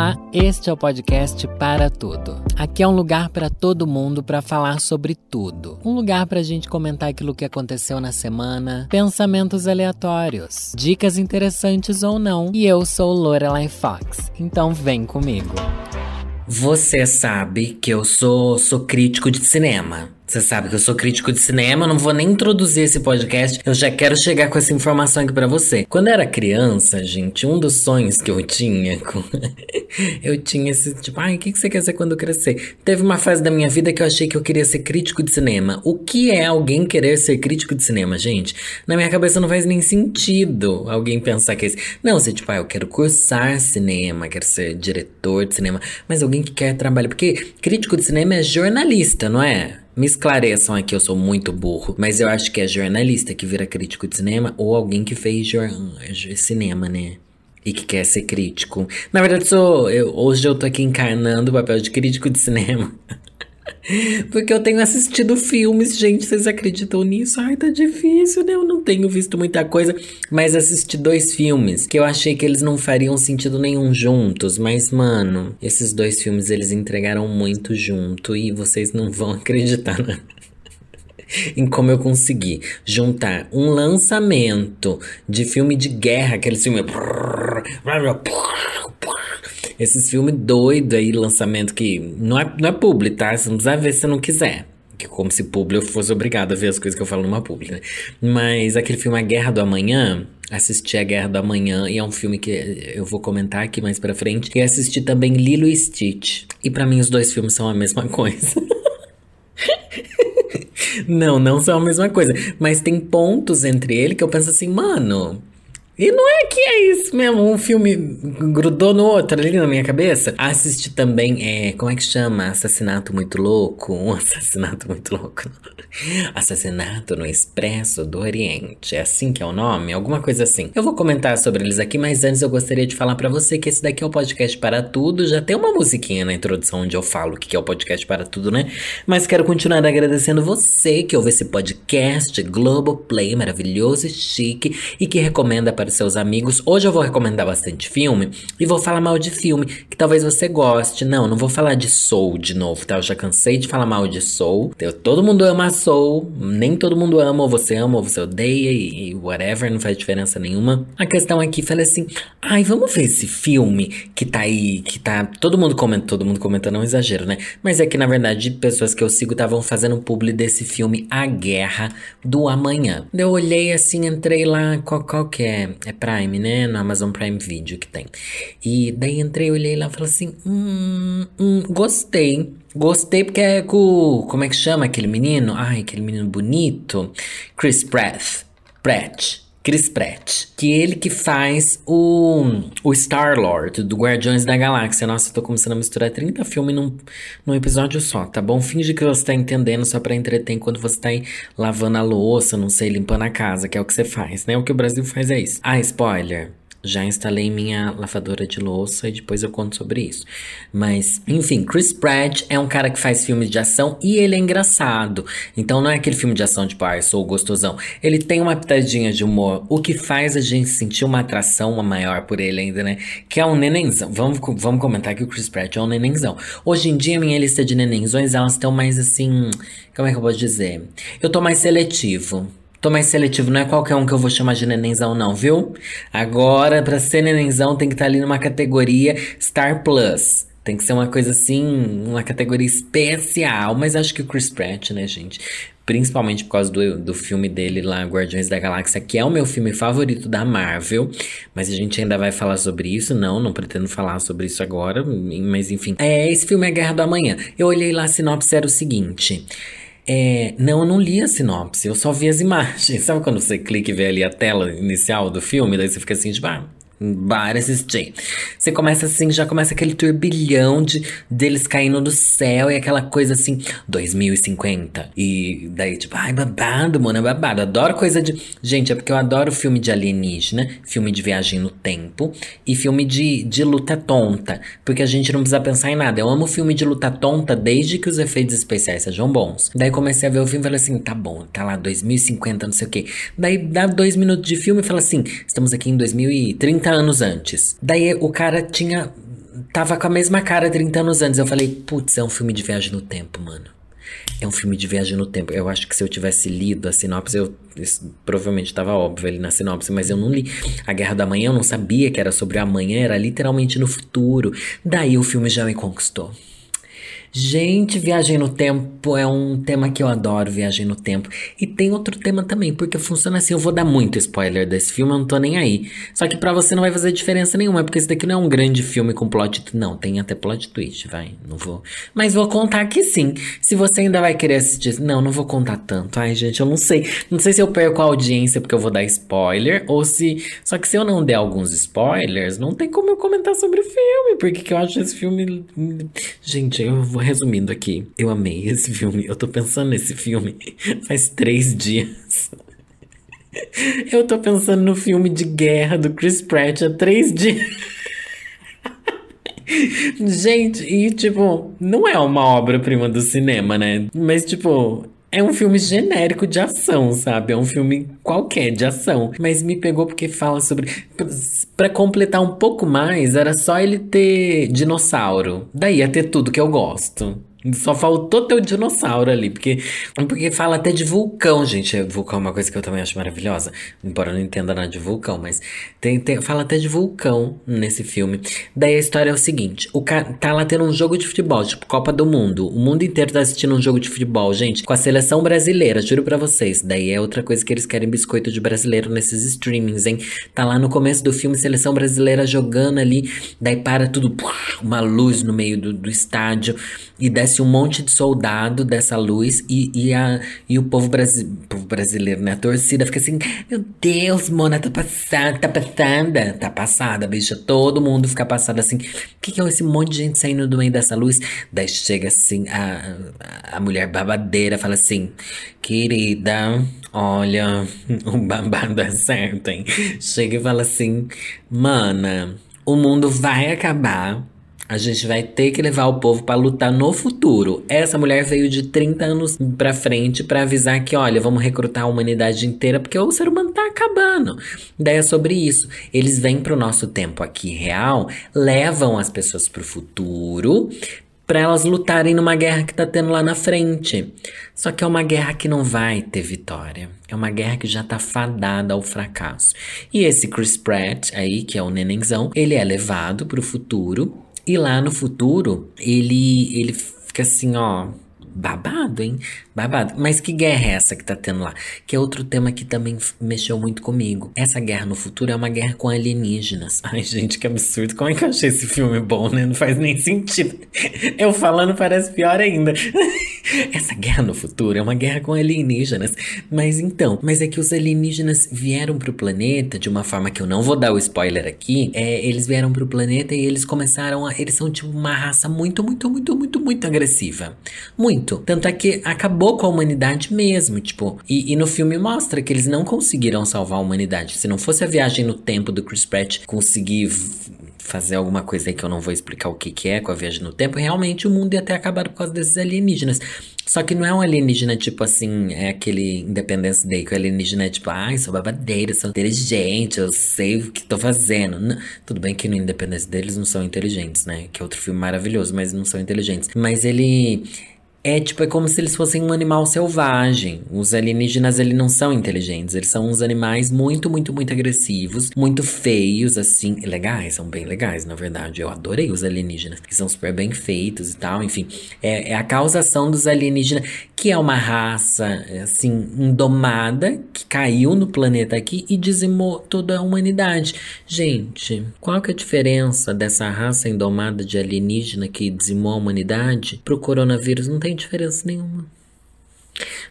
Olá, este é o podcast Para Tudo. Aqui é um lugar para todo mundo para falar sobre tudo. Um lugar para a gente comentar aquilo que aconteceu na semana, pensamentos aleatórios, dicas interessantes ou não. E eu sou Lorelai Fox, então vem comigo. Você sabe que eu sou, sou crítico de cinema. Você sabe que eu sou crítico de cinema, não vou nem introduzir esse podcast, eu já quero chegar com essa informação aqui para você. Quando eu era criança, gente, um dos sonhos que eu tinha, eu tinha esse tipo, ai, o que você quer ser quando crescer? Teve uma fase da minha vida que eu achei que eu queria ser crítico de cinema. O que é alguém querer ser crítico de cinema, gente? Na minha cabeça não faz nem sentido alguém pensar que é isso. Não, você tipo, ah, eu quero cursar cinema, quero ser diretor de cinema, mas alguém que quer trabalhar, porque crítico de cinema é jornalista, não é? Me esclareçam aqui, eu sou muito burro, mas eu acho que é jornalista que vira crítico de cinema ou alguém que fez cinema, né? E que quer ser crítico. Na verdade, sou. Eu, hoje eu tô aqui encarnando o papel de crítico de cinema. Porque eu tenho assistido filmes, gente, vocês acreditam nisso? Ai, tá difícil, né? Eu não tenho visto muita coisa, mas assisti dois filmes que eu achei que eles não fariam sentido nenhum juntos, mas mano, esses dois filmes eles entregaram muito junto e vocês não vão acreditar, né? em como eu consegui juntar um lançamento de filme de guerra, aquele filme esses filmes doidos aí, lançamento que não é, não é publi, tá? Você não precisa ver se não quiser. Que como se publi eu fosse obrigado a ver as coisas que eu falo numa publi, né? Mas aquele filme A Guerra do Amanhã, assisti A Guerra do Amanhã e é um filme que eu vou comentar aqui mais pra frente. E assisti também Lilo e Stitch. E para mim os dois filmes são a mesma coisa. não, não são a mesma coisa. Mas tem pontos entre ele que eu penso assim, mano, e não é que é isso mesmo, um filme grudou no outro ali na minha cabeça. Assisti também, é, como é que chama? Assassinato Muito Louco. Um assassinato muito louco. assassinato no Expresso do Oriente. É assim que é o nome? Alguma coisa assim. Eu vou comentar sobre eles aqui, mas antes eu gostaria de falar para você que esse daqui é o podcast para tudo. Já tem uma musiquinha na introdução onde eu falo o que é o podcast para tudo, né? Mas quero continuar agradecendo você que ouve esse podcast Globoplay maravilhoso e chique e que recomenda para seus amigos. Hoje eu vou recomendar bastante filme e vou falar mal de filme que talvez você goste. Não, não vou falar de Soul de novo, tá? Eu já cansei de falar mal de Soul. Eu, todo mundo ama Soul, nem todo mundo ama, ou você ama, ou você odeia e, e whatever, não faz diferença nenhuma. A questão aqui, falei assim: ai, vamos ver esse filme que tá aí, que tá. Todo mundo comenta, todo mundo comenta, não é exagero, né? Mas é que na verdade, pessoas que eu sigo estavam fazendo publi desse filme A Guerra do Amanhã. Eu olhei assim, entrei lá, qual, qual que é? É Prime, né? No Amazon Prime Video que tem. E daí entrei, olhei lá e falei assim: hum, hum, gostei. Gostei porque é com. Como é que chama aquele menino? Ai, aquele menino bonito. Chris Pratt. Pratt. Chris Pratt, que ele que faz o, o Star-Lord do Guardiões da Galáxia. Nossa, eu tô começando a misturar 30 filmes num, num episódio só, tá bom? Finge que você tá entendendo só pra entreter enquanto você tá aí lavando a louça, não sei, limpando a casa, que é o que você faz, né? O que o Brasil faz é isso. Ah, spoiler. Já instalei minha lavadora de louça e depois eu conto sobre isso. Mas, enfim, Chris Pratt é um cara que faz filmes de ação e ele é engraçado. Então não é aquele filme de ação tipo, ah, eu sou gostosão. Ele tem uma pitadinha de humor, o que faz a gente sentir uma atração maior por ele ainda, né? Que é um nenenzão. Vamos, vamos comentar que o Chris Pratt é um nenenzão. Hoje em dia, minha lista de nenenzões, elas estão mais assim. Como é que eu posso dizer? Eu tô mais seletivo. Tô mais seletivo, não é qualquer um que eu vou chamar de nenenzão, não, viu? Agora, pra ser nenenzão, tem que estar tá ali numa categoria Star Plus. Tem que ser uma coisa assim, uma categoria especial. Mas acho que o Chris Pratt, né, gente? Principalmente por causa do, do filme dele lá, Guardiões da Galáxia, que é o meu filme favorito da Marvel. Mas a gente ainda vai falar sobre isso. Não, não pretendo falar sobre isso agora. Mas enfim. É, esse filme é Guerra do Amanhã. Eu olhei lá, a sinopse era o seguinte. É, não, eu não li a sinopse, eu só vi as imagens. Sabe quando você clica e vê ali a tela inicial do filme? Daí você fica assim, tipo, ah, Bora assistir. Você começa assim, já começa aquele turbilhão de deles caindo do céu e aquela coisa assim, 2050. E daí, tipo, ai, babado, mano, é babado. Adoro coisa de. Gente, é porque eu adoro filme de alienígena, filme de viagem no tempo e filme de, de luta tonta. Porque a gente não precisa pensar em nada. Eu amo filme de luta tonta desde que os efeitos especiais sejam bons. Daí comecei a ver o filme e falei assim: tá bom, tá lá, 2050, não sei o quê. Daí dá dois minutos de filme e fala assim: estamos aqui em 2030 anos antes. Daí o cara tinha tava com a mesma cara 30 anos antes. Eu falei, putz, é um filme de viagem no tempo, mano. É um filme de viagem no tempo. Eu acho que se eu tivesse lido a sinopse, eu provavelmente estava óbvio ali na sinopse, mas eu não li. A Guerra da Manhã, eu não sabia que era sobre amanhã, era literalmente no futuro. Daí o filme já me conquistou. Gente, viagem no tempo é um tema que eu adoro, viagem no tempo. E tem outro tema também, porque funciona assim, eu vou dar muito spoiler desse filme, eu não tô nem aí. Só que para você não vai fazer diferença nenhuma, porque esse daqui não é um grande filme com plot, não, tem até plot twist, vai, não vou. Mas vou contar que sim. Se você ainda vai querer assistir, não, não vou contar tanto. Ai, gente, eu não sei. Não sei se eu perco a audiência porque eu vou dar spoiler ou se Só que se eu não der alguns spoilers, não tem como eu comentar sobre o filme, porque que eu acho esse filme Gente, eu vou resumindo aqui. Eu amei esse filme. Eu tô pensando nesse filme faz três dias. Eu tô pensando no filme de guerra do Chris Pratt há três dias. Gente, e tipo, não é uma obra-prima do cinema, né? Mas, tipo, é um filme genérico de ação, sabe? É um filme qualquer de ação. Mas me pegou porque fala sobre. Para completar um pouco mais, era só ele ter dinossauro. Daí ia ter tudo que eu gosto. Só faltou ter o dinossauro ali, porque, porque fala até de vulcão, gente. Vulcão é uma coisa que eu também acho maravilhosa, embora eu não entenda nada de vulcão, mas tem, tem, fala até de vulcão nesse filme. Daí a história é o seguinte: o cara tá lá tendo um jogo de futebol, tipo Copa do Mundo. O mundo inteiro tá assistindo um jogo de futebol, gente, com a seleção brasileira, juro pra vocês. Daí é outra coisa que eles querem biscoito de brasileiro nesses streamings, hein? Tá lá no começo do filme, seleção brasileira jogando ali, daí para tudo, uma luz no meio do, do estádio, e desce aparece um monte de soldado dessa luz e, e, a, e o povo, brasi povo brasileiro, né? A torcida fica assim: Meu Deus, Mona, tá passada, tá passada, tá passada, bicha. Todo mundo fica passado assim. O que, que é esse monte de gente saindo do meio dessa luz? Daí chega assim, a, a mulher babadeira fala assim: Querida, olha, o babado é certo, hein? Chega e fala assim: Mana, o mundo vai acabar a gente vai ter que levar o povo para lutar no futuro. Essa mulher veio de 30 anos para frente para avisar que, olha, vamos recrutar a humanidade inteira porque o ser humano tá acabando. Daí é sobre isso. Eles vêm pro nosso tempo aqui real, levam as pessoas pro futuro para elas lutarem numa guerra que tá tendo lá na frente. Só que é uma guerra que não vai ter vitória. É uma guerra que já tá fadada ao fracasso. E esse Chris Pratt aí, que é o nenenzão, ele é levado pro futuro e lá no futuro, ele, ele fica assim, ó, babado, hein? Babado. Mas que guerra é essa que tá tendo lá? Que é outro tema que também mexeu muito comigo. Essa guerra no futuro é uma guerra com alienígenas. Ai, gente, que absurdo. Como é que eu achei esse filme bom, né? Não faz nem sentido. Eu falando parece pior ainda. Essa guerra no futuro é uma guerra com alienígenas. Mas então, mas é que os alienígenas vieram pro planeta de uma forma que eu não vou dar o spoiler aqui. É, eles vieram pro planeta e eles começaram a. Eles são tipo uma raça muito, muito, muito, muito, muito agressiva. Muito. Tanto é que acabou com a humanidade mesmo, tipo. E, e, no filme mostra que eles não conseguiram salvar a humanidade. Se não fosse a viagem no tempo do Chris Pratt conseguir fazer alguma coisa aí que eu não vou explicar o que, que é com a viagem no tempo, realmente o mundo ia ter acabado por causa desses alienígenas. Só que não é um alienígena tipo assim, é aquele Independence Day, que o alienígena é tipo, ai, sou babadeira, sou inteligente, eu sei o que tô fazendo. Não, tudo bem que no Independence Day eles não são inteligentes, né? Que é outro filme maravilhoso, mas não são inteligentes. Mas ele é tipo, é como se eles fossem um animal selvagem. Os alienígenas, eles não são inteligentes. Eles são uns animais muito, muito, muito agressivos. Muito feios, assim. Legais, são bem legais, na verdade. Eu adorei os alienígenas. Que são super bem feitos e tal. Enfim, é, é a causação dos alienígenas. Que é uma raça, assim, indomada. Que caiu no planeta aqui e dizimou toda a humanidade. Gente, qual que é a diferença dessa raça indomada de alienígena que dizimou a humanidade pro coronavírus? Não tem tem diferença nenhuma.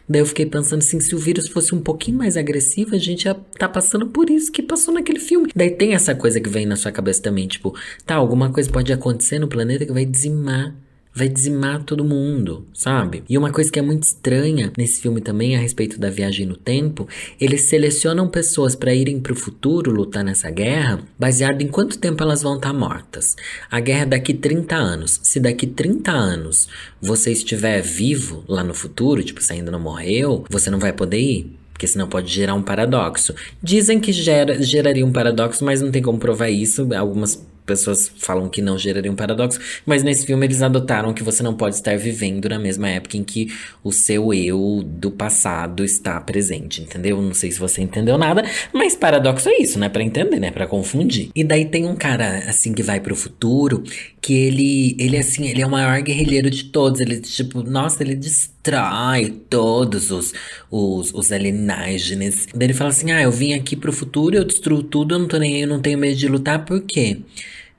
Daí eu fiquei pensando assim, se o vírus fosse um pouquinho mais agressivo, a gente ia tá passando por isso que passou naquele filme. Daí tem essa coisa que vem na sua cabeça também, tipo, tá, alguma coisa pode acontecer no planeta que vai dizimar vai dizimar todo mundo, sabe? E uma coisa que é muito estranha nesse filme também a respeito da viagem no tempo, eles selecionam pessoas para irem para o futuro lutar nessa guerra, baseado em quanto tempo elas vão estar tá mortas. A guerra é daqui 30 anos. Se daqui 30 anos você estiver vivo lá no futuro, tipo, você ainda não morreu, você não vai poder ir porque senão pode gerar um paradoxo. Dizem que gera, geraria um paradoxo, mas não tem como provar isso. Algumas pessoas falam que não geraria um paradoxo, mas nesse filme eles adotaram que você não pode estar vivendo na mesma época em que o seu eu do passado está presente, entendeu? Não sei se você entendeu nada, mas paradoxo é isso, né? Para entender, né? Para confundir. E daí tem um cara assim que vai pro futuro que ele, ele assim, ele é o maior guerrilheiro de todos. Ele, tipo, nossa, ele destrói todos os, os, os alienígenas. Daí ele fala assim: ah, eu vim aqui pro futuro, eu destruo tudo, eu não tô nem aí, eu não tenho medo de lutar, por quê?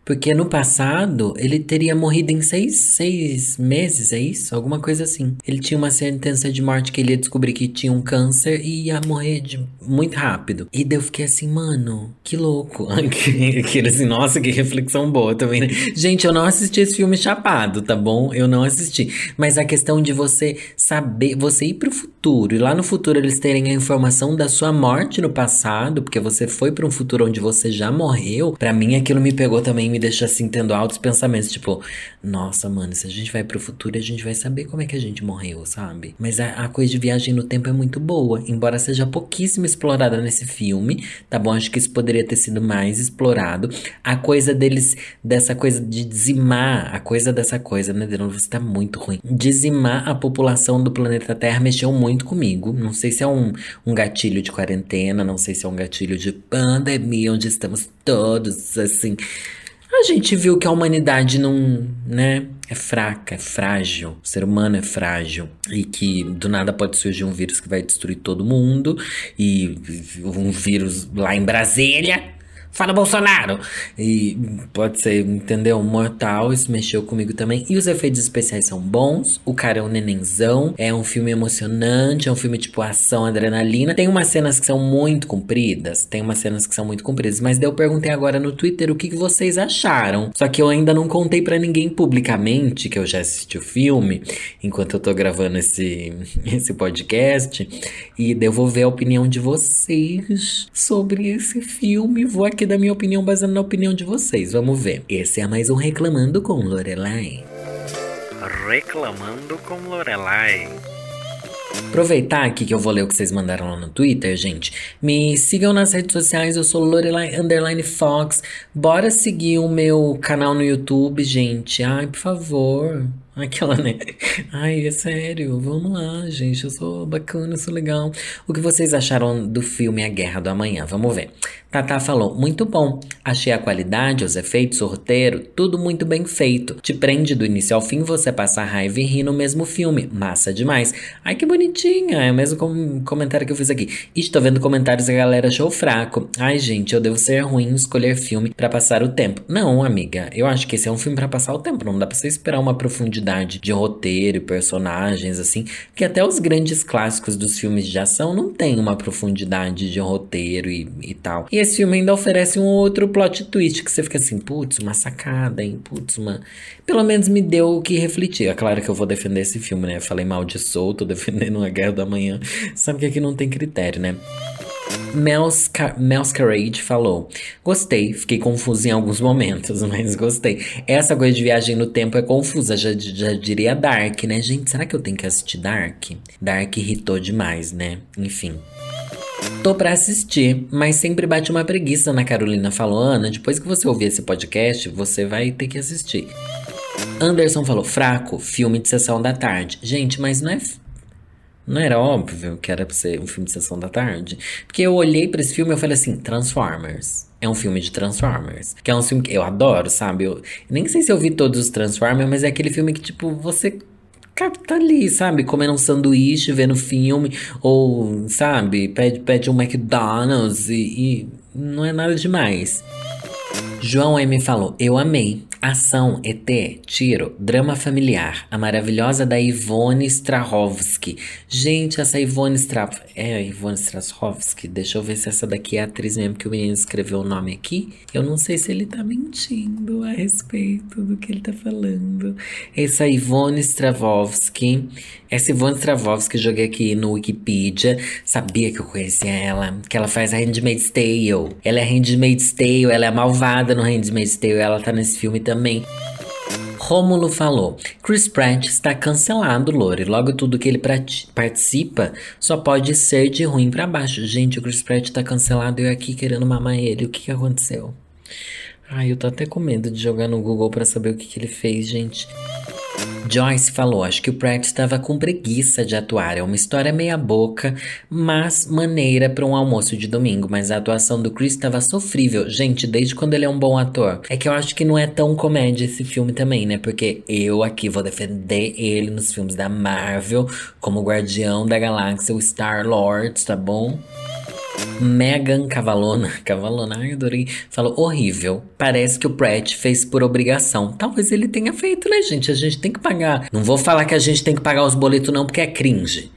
Porque no passado ele teria morrido em seis, seis meses, é isso? Alguma coisa assim. Ele tinha uma sentença de morte que ele ia descobrir que tinha um câncer e ia morrer de, muito rápido. E daí eu fiquei assim, mano, que louco. Aquele assim, nossa, que reflexão boa também, né? Gente, eu não assisti esse filme chapado, tá bom? Eu não assisti. Mas a questão de você saber, você ir pro futuro e lá no futuro eles terem a informação da sua morte no passado, porque você foi para um futuro onde você já morreu, para mim aquilo me pegou também me deixa assim tendo altos pensamentos, tipo, nossa, mano, se a gente vai pro futuro, a gente vai saber como é que a gente morreu, sabe? Mas a, a coisa de viagem no tempo é muito boa, embora seja pouquíssimo explorada nesse filme, tá bom? Acho que isso poderia ter sido mais explorado. A coisa deles, dessa coisa de dizimar, a coisa dessa coisa, né, Deus, você tá muito ruim. Dizimar a população do planeta Terra mexeu muito comigo. Não sei se é um, um gatilho de quarentena, não sei se é um gatilho de pandemia, onde estamos todos assim a gente viu que a humanidade não, né, é fraca, é frágil. O ser humano é frágil e que do nada pode surgir um vírus que vai destruir todo mundo e um vírus lá em Brasília Fala Bolsonaro! E pode ser, entendeu? Mortal, isso mexeu comigo também. E os efeitos especiais são bons. O cara é um nenenzão. É um filme emocionante. É um filme tipo ação, adrenalina. Tem umas cenas que são muito compridas. Tem umas cenas que são muito compridas. Mas daí eu perguntei agora no Twitter o que, que vocês acharam. Só que eu ainda não contei para ninguém publicamente que eu já assisti o filme. Enquanto eu tô gravando esse, esse podcast. E daí eu vou ver a opinião de vocês sobre esse filme. Vou aqui aqui da minha opinião baseada na opinião de vocês. Vamos ver. Esse é mais um Reclamando com Lorelai. Reclamando com Lorelai. Aproveitar aqui que eu vou ler o que vocês mandaram lá no Twitter, gente. Me sigam nas redes sociais, eu sou Lorelai Underline Fox. Bora seguir o meu canal no YouTube, gente. Ai, por favor. Aquela, né? Ai, é sério, vamos lá, gente. Eu sou bacana, eu sou legal. O que vocês acharam do filme A Guerra do Amanhã? Vamos ver. Tata falou: muito bom. Achei a qualidade, os efeitos, o roteiro, tudo muito bem feito. Te prende do início ao fim, você passa raiva e ri no mesmo filme. Massa demais. Ai, que bonitinha. É o mesmo com comentário que eu fiz aqui. Estou vendo comentários que a galera achou fraco. Ai, gente, eu devo ser ruim escolher filme para passar o tempo. Não, amiga. Eu acho que esse é um filme para passar o tempo. Não dá pra você esperar uma profundidade de roteiro e personagens, assim. Porque até os grandes clássicos dos filmes de ação não tem uma profundidade de roteiro e, e tal. E esse filme ainda oferece um outro plot twist que você fica assim, putz, uma sacada, hein? Putz, uma. Pelo menos me deu o que refletir. É claro que eu vou defender esse filme, né? Falei mal de Soul, tô defendendo a Guerra da Manhã. Sabe que aqui não tem critério, né? Melska Masquerade falou: Gostei, fiquei confuso em alguns momentos, mas gostei. Essa coisa de viagem no tempo é confusa, já, já diria Dark, né? Gente, será que eu tenho que assistir Dark? Dark irritou demais, né? Enfim. Tô pra assistir, mas sempre bate uma preguiça na Carolina falou, Ana, depois que você ouvir esse podcast, você vai ter que assistir. Anderson falou, fraco, filme de sessão da tarde. Gente, mas não é não era óbvio que era pra ser um filme de sessão da tarde? Porque eu olhei para esse filme e falei assim, Transformers. É um filme de Transformers. Que é um filme que eu adoro, sabe? Eu nem sei se eu vi todos os Transformers, mas é aquele filme que, tipo, você tá ali, sabe? Comendo um sanduíche, vendo filme, ou, sabe, pede, pede um McDonald's e, e não é nada demais. João M falou: Eu amei. Ação, ET, tiro, drama familiar. A maravilhosa da Ivone Strahovski. Gente, essa Ivone Strahovski. É Ivone Strahovski. Deixa eu ver se essa daqui é a atriz mesmo que o menino escreveu o nome aqui. Eu não sei se ele tá mentindo a respeito do que ele tá falando. Essa Ivone Strahovski. Essa Ivone Strahovski, joguei aqui no Wikipedia. Sabia que eu conhecia ela. Que ela faz a Handmaid's Tale. Ela é Handmaid's Tale, ela é malvada no Handmaid's Tale. Ela tá nesse filme também. Rômulo falou: Chris Pratt está cancelado, Lore. Logo tudo que ele participa só pode ser de ruim para baixo. Gente, o Chris Pratt está cancelado e eu aqui querendo mamar ele. O que, que aconteceu? Ai, eu tô até com medo de jogar no Google para saber o que, que ele fez, gente. Joyce falou: Acho que o Pratt estava com preguiça de atuar. É uma história meia-boca, mas maneira para um almoço de domingo. Mas a atuação do Chris estava sofrível. Gente, desde quando ele é um bom ator. É que eu acho que não é tão comédia esse filme também, né? Porque eu aqui vou defender ele nos filmes da Marvel, como Guardião da Galáxia, o Star-Lord, tá bom? Megan Cavalona, Cavalona, ai, adorei, falou horrível. Parece que o Pratt fez por obrigação. Talvez ele tenha feito, né, gente? A gente tem que pagar. Não vou falar que a gente tem que pagar os boletos, não, porque é cringe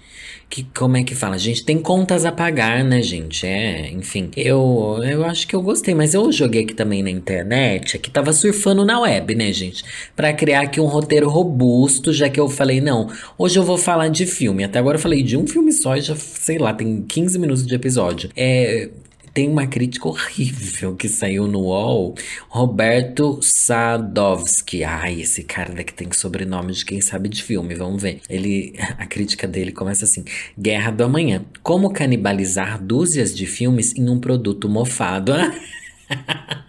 que como é que fala? A gente tem contas a pagar, né, gente? É, enfim. Eu, eu acho que eu gostei, mas eu joguei aqui também na internet, aqui tava surfando na web, né, gente? Para criar aqui um roteiro robusto, já que eu falei, não, hoje eu vou falar de filme. Até agora eu falei de um filme só e já, sei lá, tem 15 minutos de episódio. É, tem uma crítica horrível que saiu no UOL. Roberto Sadowski. Ai, esse cara daqui tem sobrenome de quem sabe de filme, vamos ver. Ele, a crítica dele começa assim: Guerra do Amanhã. Como canibalizar dúzias de filmes em um produto mofado?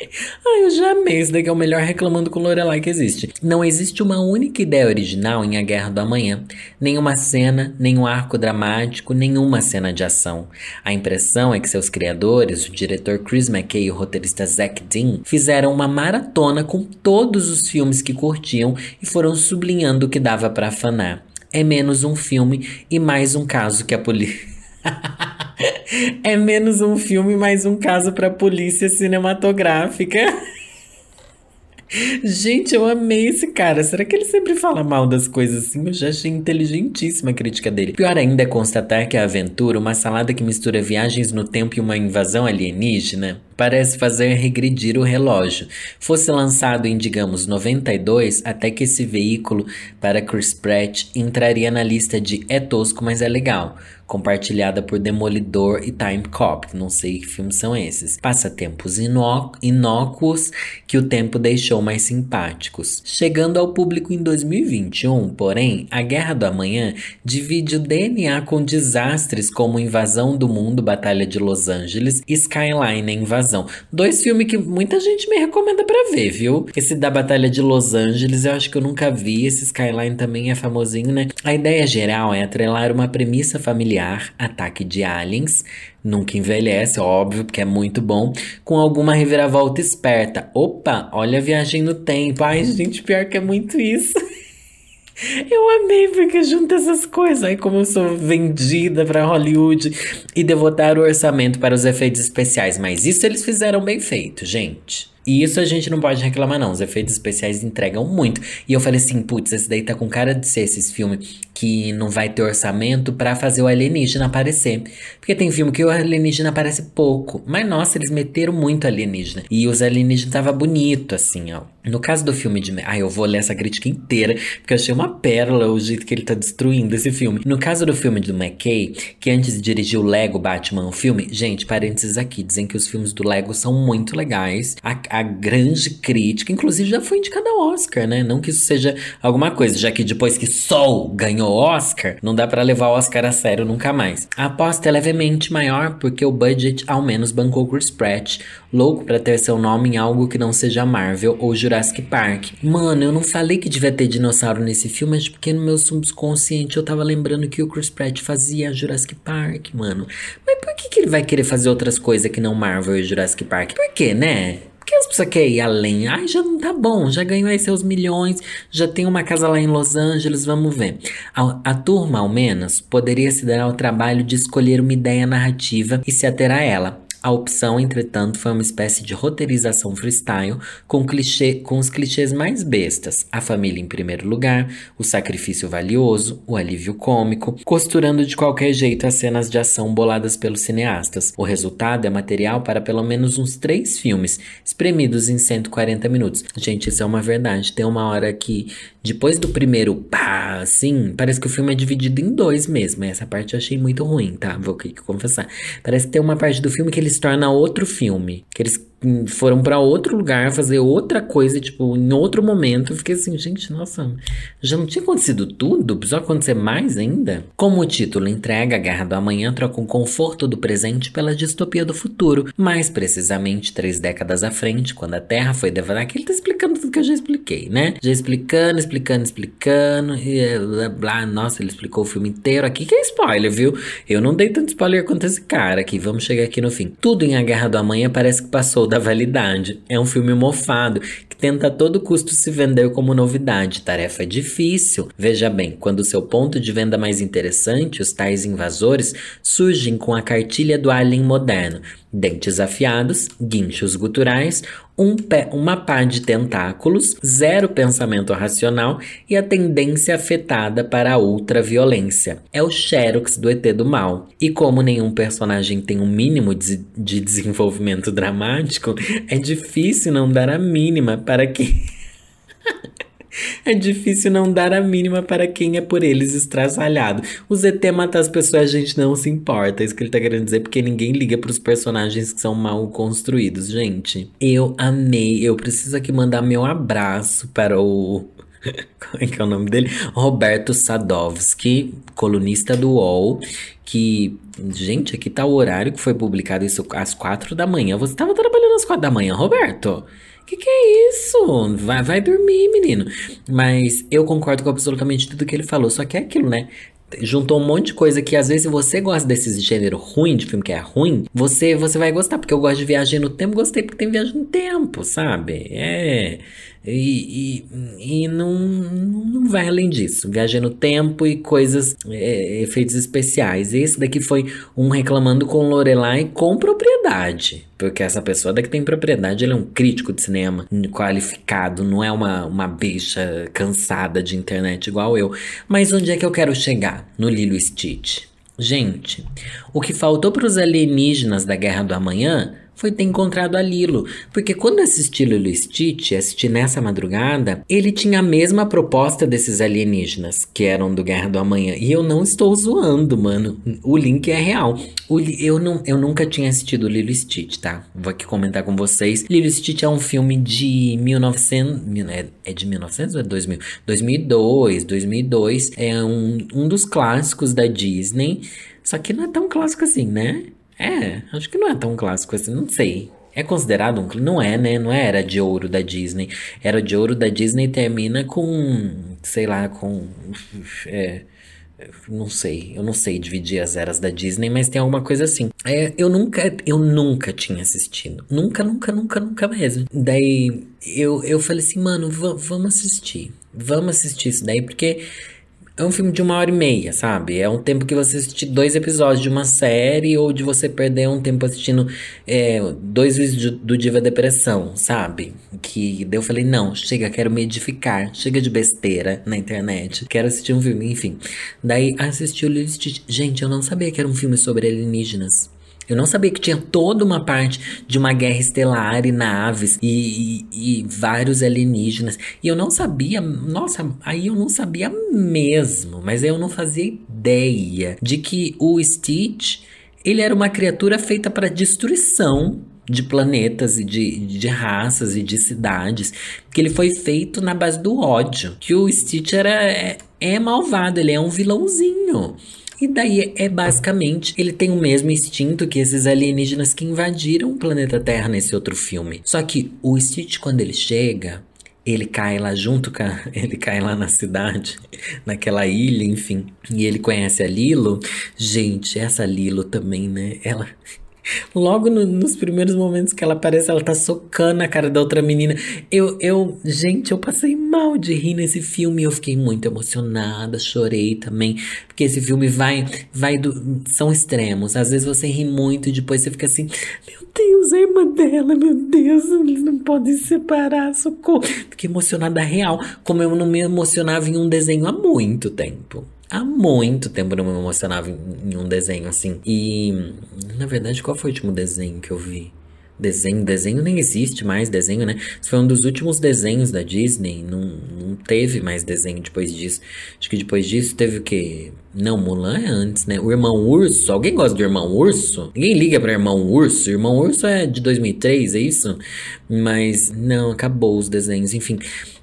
Ai, eu já amei. Esse daqui é o melhor reclamando com Lorelai que existe. Não existe uma única ideia original em A Guerra do Amanhã. Nenhuma cena, nenhum arco dramático, nenhuma cena de ação. A impressão é que seus criadores, o diretor Chris McKay e o roteirista Zack Dean, fizeram uma maratona com todos os filmes que curtiam e foram sublinhando o que dava para afanar. É menos um filme e mais um caso que a polícia. é menos um filme, mais um caso para polícia cinematográfica. Gente, eu amei esse cara. Será que ele sempre fala mal das coisas assim? Eu já achei inteligentíssima a crítica dele. Pior ainda é constatar que a aventura, uma salada que mistura viagens no tempo e uma invasão alienígena, parece fazer regredir o relógio. Fosse lançado em, digamos, 92, até que esse veículo para Chris Pratt entraria na lista de é tosco, mas é legal, compartilhada por Demolidor e Time Cop, não sei que filmes são esses. Passatempos inó inócuos que o tempo deixou mais simpáticos. Chegando ao público em 2021, porém, A Guerra do Amanhã divide o DNA com desastres como Invasão do Mundo, Batalha de Los Angeles Skyline, Invasão Invasão. Dois filmes que muita gente me recomenda para ver, viu? Esse da Batalha de Los Angeles eu acho que eu nunca vi. Esse Skyline também é famosinho, né? A ideia geral é atrelar uma premissa familiar, ataque de aliens, nunca envelhece, óbvio, porque é muito bom, com alguma reviravolta esperta. Opa, olha a viagem no tempo. Ai, gente, pior que é muito isso. Eu amei porque junta essas coisas. Aí, como eu sou vendida para Hollywood e devotar o orçamento para os efeitos especiais. Mas isso eles fizeram bem feito, gente. E isso a gente não pode reclamar, não. Os efeitos especiais entregam muito. E eu falei assim, putz, esse daí tá com cara de ser esses filmes que não vai ter orçamento para fazer o alienígena aparecer. Porque tem filme que o alienígena aparece pouco. Mas nossa, eles meteram muito alienígena. E os alienígenas tava bonito, assim, ó. No caso do filme de. Ah, eu vou ler essa crítica inteira, porque eu achei uma pérola o jeito que ele tá destruindo esse filme. No caso do filme do McKay, que antes de dirigir o Lego Batman, o filme, gente, parênteses aqui, dizem que os filmes do Lego são muito legais. A, a grande crítica, inclusive já foi indicada ao Oscar, né? Não que isso seja alguma coisa, já que depois que Soul ganhou Oscar, não dá para levar o Oscar a sério nunca mais. A aposta é levemente maior porque o budget ao menos bancou Chris Pratt, louco para ter seu nome em algo que não seja Marvel ou Jurassic Park. Mano, eu não falei que devia ter dinossauro nesse filme, mas porque no meu subconsciente eu tava lembrando que o Chris Pratt fazia Jurassic Park, mano. Mas por que, que ele vai querer fazer outras coisas que não Marvel e Jurassic Park? Por quê, né? Que as pessoas querem ir além? Ai, já não tá bom, já ganhou aí seus milhões, já tem uma casa lá em Los Angeles, vamos ver. A, a turma, ao menos, poderia se dar ao trabalho de escolher uma ideia narrativa e se ater a ela. A opção, entretanto, foi uma espécie de roteirização freestyle com, clichê, com os clichês mais bestas: a família em primeiro lugar, o sacrifício valioso, o alívio cômico, costurando de qualquer jeito as cenas de ação boladas pelos cineastas. O resultado é material para pelo menos uns três filmes, espremidos em 140 minutos. Gente, isso é uma verdade. Tem uma hora que, depois do primeiro pá, assim, parece que o filme é dividido em dois mesmo. Essa parte eu achei muito ruim, tá? Vou confessar. Parece que tem uma parte do filme que ele se torna outro filme. Que eles foram para outro lugar fazer outra coisa, tipo, em outro momento. Eu fiquei assim, gente, nossa, já não tinha acontecido tudo? Precisou acontecer mais ainda? Como o título entrega, a Guerra do Amanhã troca o conforto do presente pela distopia do futuro. Mais precisamente, três décadas à frente, quando a Terra foi devorada. Aqui ele tá explicando tudo que eu já expliquei, né? Já explicando, explicando, explicando. E blá, blá. Nossa, ele explicou o filme inteiro aqui, que é spoiler, viu? Eu não dei tanto spoiler quanto esse cara aqui. Vamos chegar aqui no fim. Tudo em A Guerra do Amanhã parece que passou da validade. É um filme mofado que tenta a todo custo se vender como novidade. Tarefa difícil. Veja bem, quando seu ponto de venda mais interessante, os tais invasores, surgem com a cartilha do alien moderno. Dentes afiados, guinchos guturais, um pé, uma pá de tentáculos, zero pensamento racional e a tendência afetada para a ultraviolência. É o Xerox do ET do mal. E como nenhum personagem tem um mínimo de, de desenvolvimento dramático, é difícil não dar a mínima para que. É difícil não dar a mínima para quem é por eles estraçalhado. O ZT matar as pessoas a gente não se importa. É isso que ele tá querendo dizer, porque ninguém liga pros personagens que são mal construídos, gente. Eu amei. Eu preciso aqui mandar meu abraço para o. Como é que é o nome dele? Roberto Sadovski, colunista do UOL, que. Gente, aqui tá o horário que foi publicado isso às quatro da manhã. Você tava trabalhando às quatro da manhã, Roberto? Que que é isso? Vai, vai dormir, menino. Mas eu concordo com absolutamente tudo que ele falou. Só que é aquilo, né? juntou um monte de coisa que às vezes você gosta desse gênero ruim, de filme que é ruim, você você vai gostar, porque eu gosto de viagem no tempo, gostei porque tem viagem no tempo, sabe? É. E, e, e não, não vai além disso. Viagem no tempo e coisas, é, efeitos especiais. Esse daqui foi um reclamando com Lorelai com propriedade. Porque essa pessoa daqui tem propriedade, ele é um crítico de cinema qualificado, não é uma, uma bicha cansada de internet igual eu. Mas onde é que eu quero chegar? No Lilo Stitch. Gente, o que faltou para os alienígenas da Guerra do Amanhã foi ter encontrado a Lilo. Porque quando assisti Lilo Stitch, assisti nessa madrugada, ele tinha a mesma proposta desses alienígenas, que eram do Guerra do Amanhã. E eu não estou zoando, mano. O link é real. Eu, não, eu nunca tinha assistido Lilo Stitch, tá? Vou aqui comentar com vocês. Lilo Stitch é um filme de 1900... É, é de 1900 ou é 2000? 2002, 2002. É um, um dos clássicos da Disney. Só que não é tão clássico assim, né? É, acho que não é tão clássico assim, não sei. É considerado um. Não é, né? Não é era de ouro da Disney. Era de ouro da Disney termina com. Sei lá, com. É, não sei, eu não sei dividir as eras da Disney, mas tem alguma coisa assim. É, eu nunca, eu nunca tinha assistido. Nunca, nunca, nunca, nunca mesmo. Daí eu, eu falei assim, mano, vamos assistir. Vamos assistir isso daí, porque é um filme de uma hora e meia, sabe? É um tempo que você assistir dois episódios de uma série ou de você perder um tempo assistindo é, dois vídeos do Diva Depressão, sabe? Que eu falei, não, chega, quero me edificar, chega de besteira na internet, quero assistir um filme, enfim. Daí assisti o Lilo. Gente, eu não sabia que era um filme sobre alienígenas. Eu não sabia que tinha toda uma parte de uma guerra estelar e naves e, e, e, vários alienígenas. E eu não sabia, nossa, aí eu não sabia mesmo, mas eu não fazia ideia de que o Stitch, ele era uma criatura feita para destruição de planetas e de, de raças e de cidades, que ele foi feito na base do ódio, que o Stitch era, é, é malvado, ele é um vilãozinho. E daí é basicamente ele tem o mesmo instinto que esses alienígenas que invadiram o planeta Terra nesse outro filme. Só que o Stitch, quando ele chega, ele cai lá junto com a, ele cai lá na cidade, naquela ilha, enfim. E ele conhece a Lilo. Gente, essa Lilo também, né? Ela Logo no, nos primeiros momentos que ela aparece, ela tá socando a cara da outra menina. Eu, eu, gente, eu passei mal de rir nesse filme. Eu fiquei muito emocionada, chorei também. Porque esse filme vai, vai do. São extremos. Às vezes você ri muito e depois você fica assim: Meu Deus, a irmã dela, meu Deus, eles não podem separar, socorro. Fiquei emocionada real, como eu não me emocionava em um desenho há muito tempo há muito tempo não me emocionava em, um desenho assim. E, na verdade, qual foi o último desenho que eu vi? Desenho, desenho nem existe mais, desenho, né? Isso foi um dos últimos desenhos da Disney. Não, não teve mais desenho depois disso. Acho que depois disso teve o quê? Não, Mulan é antes, né? O Irmão Urso. Alguém gosta do Irmão Urso? Ninguém liga pra Irmão Urso. Irmão Urso é de 2003, é isso? Mas não, acabou os desenhos. Enfim,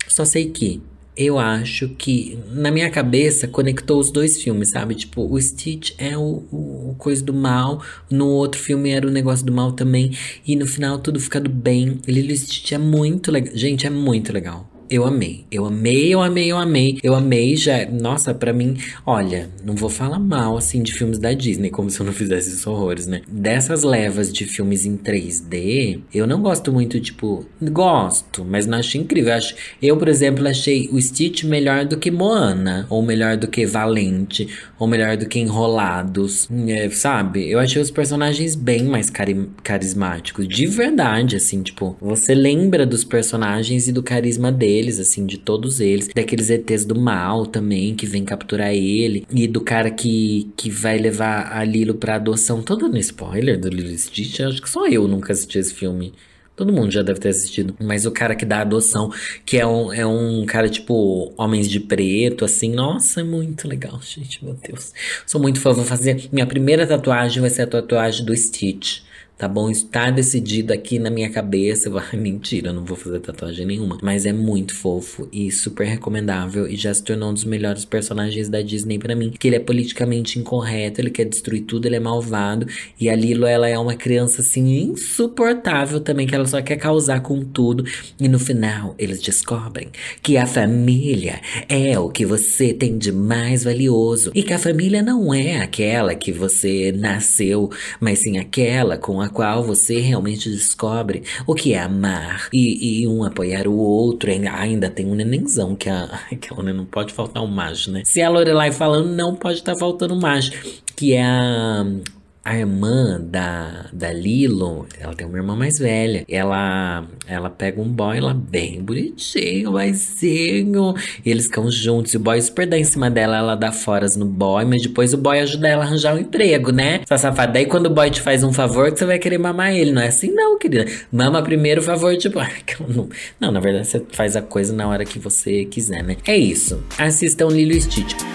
só sei que eu acho que, na minha cabeça, conectou os dois filmes, sabe? Tipo, o Stitch é o, o, coisa do mal, no outro filme era o negócio do mal também, e no final tudo fica do bem. Lilo Stitch é muito legal. Gente, é muito legal. Eu amei, eu amei, eu amei, eu amei, eu amei já. Nossa, para mim, olha, não vou falar mal assim de filmes da Disney, como se eu não fizesse esses horrores, né? Dessas levas de filmes em 3D, eu não gosto muito, tipo, gosto, mas não acho incrível. Eu, acho, eu, por exemplo, achei o Stitch melhor do que Moana, ou melhor do que Valente, ou melhor do que Enrolados, é, sabe? Eu achei os personagens bem mais cari carismáticos, de verdade, assim, tipo, você lembra dos personagens e do carisma deles deles, assim, de todos eles. Daqueles ETs do mal também, que vem capturar ele. E do cara que, que vai levar a Lilo pra adoção. Todo no spoiler do Lilo Stitch. Acho que só eu nunca assisti esse filme. Todo mundo já deve ter assistido. Mas o cara que dá adoção, que é um, é um cara tipo Homens de Preto, assim. Nossa, é muito legal, gente. Meu Deus. Sou muito fã. Vou fazer. Minha primeira tatuagem vai ser a tatuagem do Stitch tá bom? Está decidido aqui na minha cabeça. Mentira, eu não vou fazer tatuagem nenhuma. Mas é muito fofo e super recomendável. E já se tornou um dos melhores personagens da Disney para mim. Que ele é politicamente incorreto, ele quer destruir tudo, ele é malvado. E a Lilo, ela é uma criança assim insuportável também, que ela só quer causar com tudo. E no final, eles descobrem que a família é o que você tem de mais valioso. E que a família não é aquela que você nasceu, mas sim aquela com a a qual você realmente descobre o que é amar e, e um apoiar o outro. Ainda tem um nenenzão que a, que a não pode faltar um macho, né? Se a Lorelai falando, não pode estar tá faltando macho, que é a a irmã da, da Lilo, ela tem uma irmã mais velha. Ela, ela pega um boy lá bem bonitinho, maisinho. E eles ficam juntos. E o boy super dá em cima dela, ela dá foras no boy. Mas depois o boy ajuda ela a arranjar um emprego, né? Essa safada. Daí quando o boy te faz um favor, você vai querer mamar ele. Não é assim, não, querida. Mama primeiro o favor, tipo. Não, não, na verdade você faz a coisa na hora que você quiser, né? É isso. Assistam Lilo e Stitch.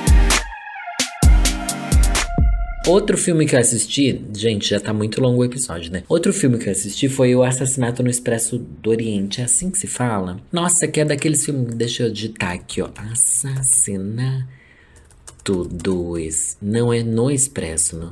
Outro filme que eu assisti, gente, já tá muito longo o episódio, né? Outro filme que eu assisti foi O Assassinato no Expresso do Oriente. É assim que se fala? Nossa, que é daqueles filmes. Deixa eu digitar aqui, ó. Assassinato 2. Não é no Expresso, não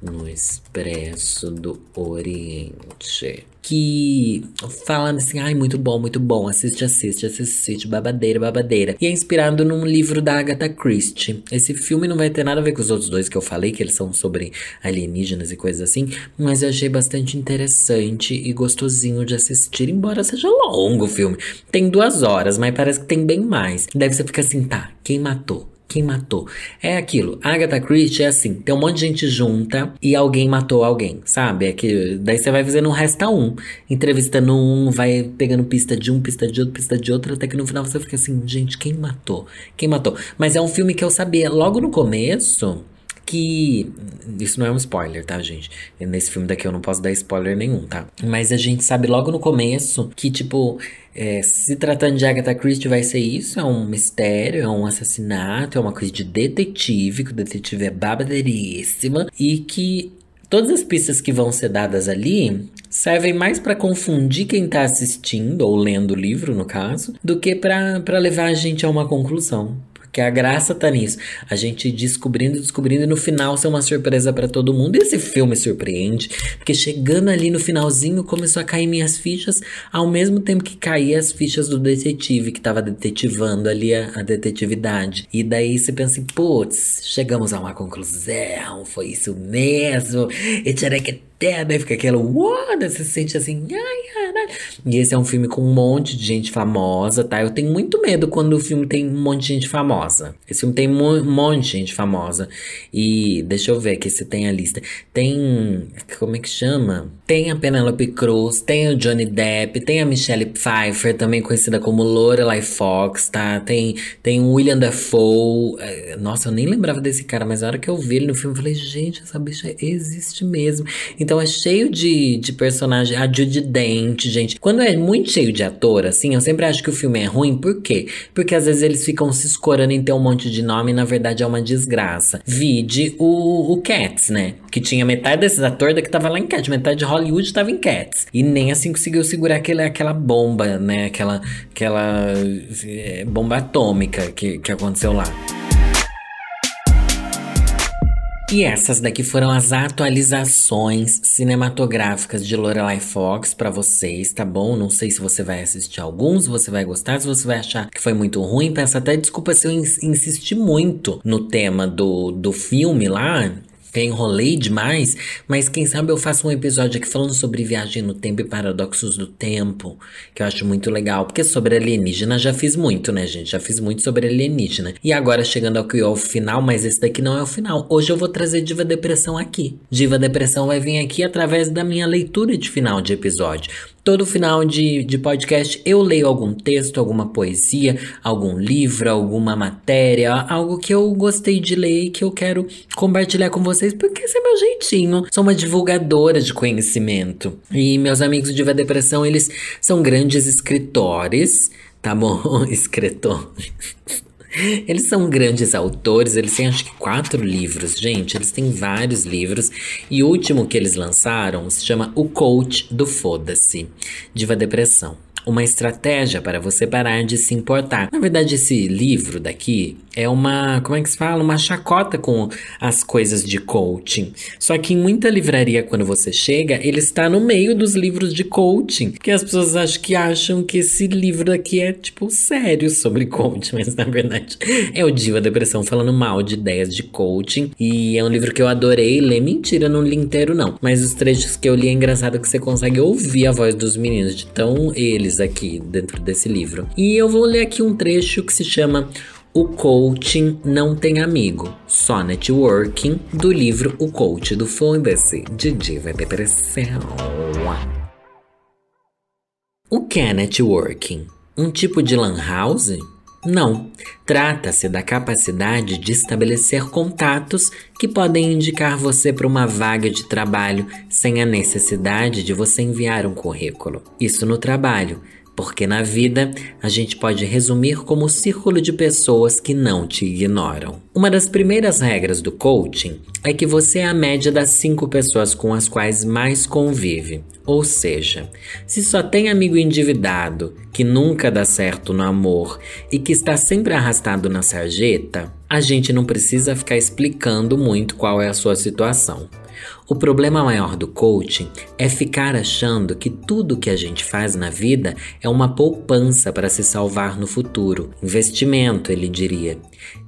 no Expresso do Oriente. Que falando assim, ai, muito bom, muito bom, assiste, assiste, assiste, babadeira, babadeira. E é inspirado num livro da Agatha Christie. Esse filme não vai ter nada a ver com os outros dois que eu falei, que eles são sobre alienígenas e coisas assim, mas eu achei bastante interessante e gostosinho de assistir, embora seja longo o filme. Tem duas horas, mas parece que tem bem mais. Deve você ficar assim, tá, quem matou? Quem matou? É aquilo. Agatha Christie é assim: tem um monte de gente junta e alguém matou alguém, sabe? É que daí você vai fazendo um resta um, entrevistando um, vai pegando pista de um, pista de outro, pista de outro, até que no final você fica assim: gente, quem matou? Quem matou? Mas é um filme que eu sabia logo no começo que. Isso não é um spoiler, tá, gente? Nesse filme daqui eu não posso dar spoiler nenhum, tá? Mas a gente sabe logo no começo que, tipo, é, se tratando de Agatha Christie, vai ser isso: é um mistério, é um assassinato, é uma coisa de detetive, que o detetive é babadeiríssima, e que todas as pistas que vão ser dadas ali servem mais para confundir quem tá assistindo, ou lendo o livro, no caso, do que para levar a gente a uma conclusão. Porque a graça tá nisso. A gente descobrindo, descobrindo e no final ser uma surpresa para todo mundo. E esse filme surpreende, porque chegando ali no finalzinho começou a cair minhas fichas, ao mesmo tempo que caía as fichas do detetive que tava detetivando ali a, a detetividade. E daí você pensa assim, putz, chegamos a uma conclusão, foi isso mesmo. E tchareque até, daí fica aquela, what? Você se sente assim, ai, ai. E esse é um filme com um monte de gente famosa, tá? Eu tenho muito medo quando o filme tem um monte de gente famosa. Esse filme tem um monte de gente famosa. E deixa eu ver aqui se tem a lista. Tem, como é que chama? Tem a Penelope Cruz, tem o Johnny Depp, tem a Michelle Pfeiffer, também conhecida como Lorelai Fox, tá? Tem, tem o William Dafoe. É, nossa, eu nem lembrava desse cara, mas a hora que eu vi ele no filme, eu falei, gente, essa bicha existe mesmo. Então é cheio de, de personagem. A Judy Dent, gente. Quando é muito cheio de ator, assim, eu sempre acho que o filme é ruim. Por quê? Porque às vezes eles ficam se escorando em ter um monte de nome e na verdade é uma desgraça. Vide o, o Cats, né? Que tinha metade desses atores que tava lá em Cats, metade de estava em Cats. E nem assim conseguiu segurar aquele, aquela bomba, né? Aquela, aquela é, bomba atômica que, que aconteceu lá. E essas daqui foram as atualizações cinematográficas de Lorelai Fox para vocês, tá bom? Não sei se você vai assistir alguns, se você vai gostar, se você vai achar que foi muito ruim. Peço até desculpa se eu insisti muito no tema do, do filme lá, que enrolei demais, mas quem sabe eu faço um episódio aqui falando sobre viagem no tempo e paradoxos do tempo, que eu acho muito legal, porque sobre alienígena já fiz muito, né, gente? Já fiz muito sobre alienígena. E agora chegando ao final, mas esse daqui não é o final. Hoje eu vou trazer Diva Depressão aqui. Diva Depressão vai vir aqui através da minha leitura de final de episódio. Todo final de, de podcast eu leio algum texto, alguma poesia, algum livro, alguma matéria, algo que eu gostei de ler e que eu quero compartilhar com vocês, porque esse é meu jeitinho. Sou uma divulgadora de conhecimento. E meus amigos de Depressão, eles são grandes escritores, tá bom? Escritor. Eles são grandes autores, eles têm acho que quatro livros, gente. Eles têm vários livros. E o último que eles lançaram se chama O Coach do Foda-se Diva Depressão uma estratégia para você parar de se importar. Na verdade, esse livro daqui é uma, como é que se fala? Uma chacota com as coisas de coaching. Só que em muita livraria, quando você chega, ele está no meio dos livros de coaching. Que as pessoas acham que acham que esse livro aqui é, tipo, sério sobre coaching. Mas na verdade é o Diva Depressão falando mal de ideias de coaching. E é um livro que eu adorei ler. Mentira, não li inteiro, não. Mas os trechos que eu li é engraçado que você consegue ouvir a voz dos meninos, de tão eles aqui dentro desse livro. E eu vou ler aqui um trecho que se chama o Coaching Não Tem Amigo, só Networking, do livro O Coach do Foda-se, de Diva Depressão. O que é networking? Um tipo de lan house? Não. Trata-se da capacidade de estabelecer contatos que podem indicar você para uma vaga de trabalho sem a necessidade de você enviar um currículo. Isso no trabalho porque na vida a gente pode resumir como o círculo de pessoas que não te ignoram. Uma das primeiras regras do coaching é que você é a média das cinco pessoas com as quais mais convive. Ou seja, se só tem amigo endividado, que nunca dá certo no amor e que está sempre arrastado na sarjeta, a gente não precisa ficar explicando muito qual é a sua situação. O problema maior do coaching é ficar achando que tudo que a gente faz na vida é uma poupança para se salvar no futuro. Investimento, ele diria.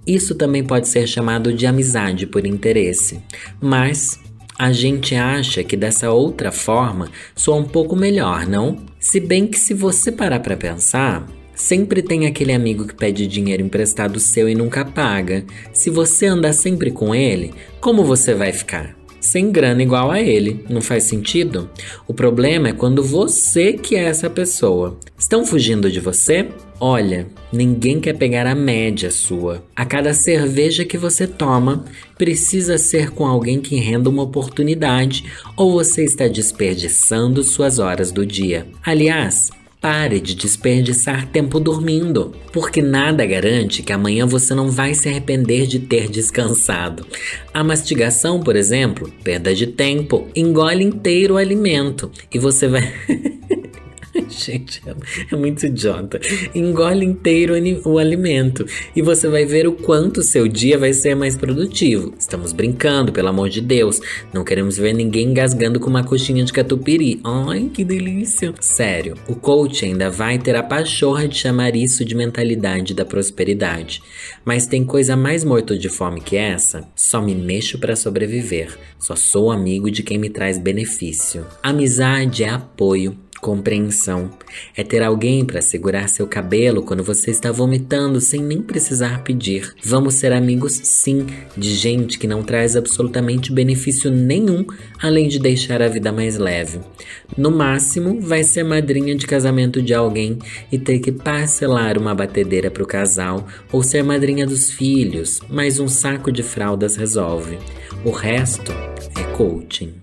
Isso também pode ser chamado de amizade por interesse. Mas a gente acha que dessa outra forma soa um pouco melhor, não? Se bem que se você parar para pensar, Sempre tem aquele amigo que pede dinheiro emprestado seu e nunca paga. Se você andar sempre com ele, como você vai ficar? Sem grana igual a ele. Não faz sentido? O problema é quando você que é essa pessoa. Estão fugindo de você? Olha, ninguém quer pegar a média sua. A cada cerveja que você toma, precisa ser com alguém que renda uma oportunidade ou você está desperdiçando suas horas do dia. Aliás, Pare de desperdiçar tempo dormindo, porque nada garante que amanhã você não vai se arrepender de ter descansado. A mastigação, por exemplo, perda de tempo, engole inteiro o alimento e você vai. Gente, é muito idiota. Engole inteiro o alimento e você vai ver o quanto seu dia vai ser mais produtivo. Estamos brincando, pelo amor de Deus. Não queremos ver ninguém engasgando com uma coxinha de catupiry. Ai, que delícia. Sério, o coach ainda vai ter a pachorra de chamar isso de mentalidade da prosperidade. Mas tem coisa mais morto de fome que essa? Só me mexo para sobreviver. Só sou amigo de quem me traz benefício. Amizade é apoio compreensão. É ter alguém para segurar seu cabelo quando você está vomitando sem nem precisar pedir. Vamos ser amigos, sim, de gente que não traz absolutamente benefício nenhum além de deixar a vida mais leve. No máximo, vai ser madrinha de casamento de alguém e ter que parcelar uma batedeira para o casal ou ser madrinha dos filhos, mas um saco de fraldas resolve. O resto é coaching.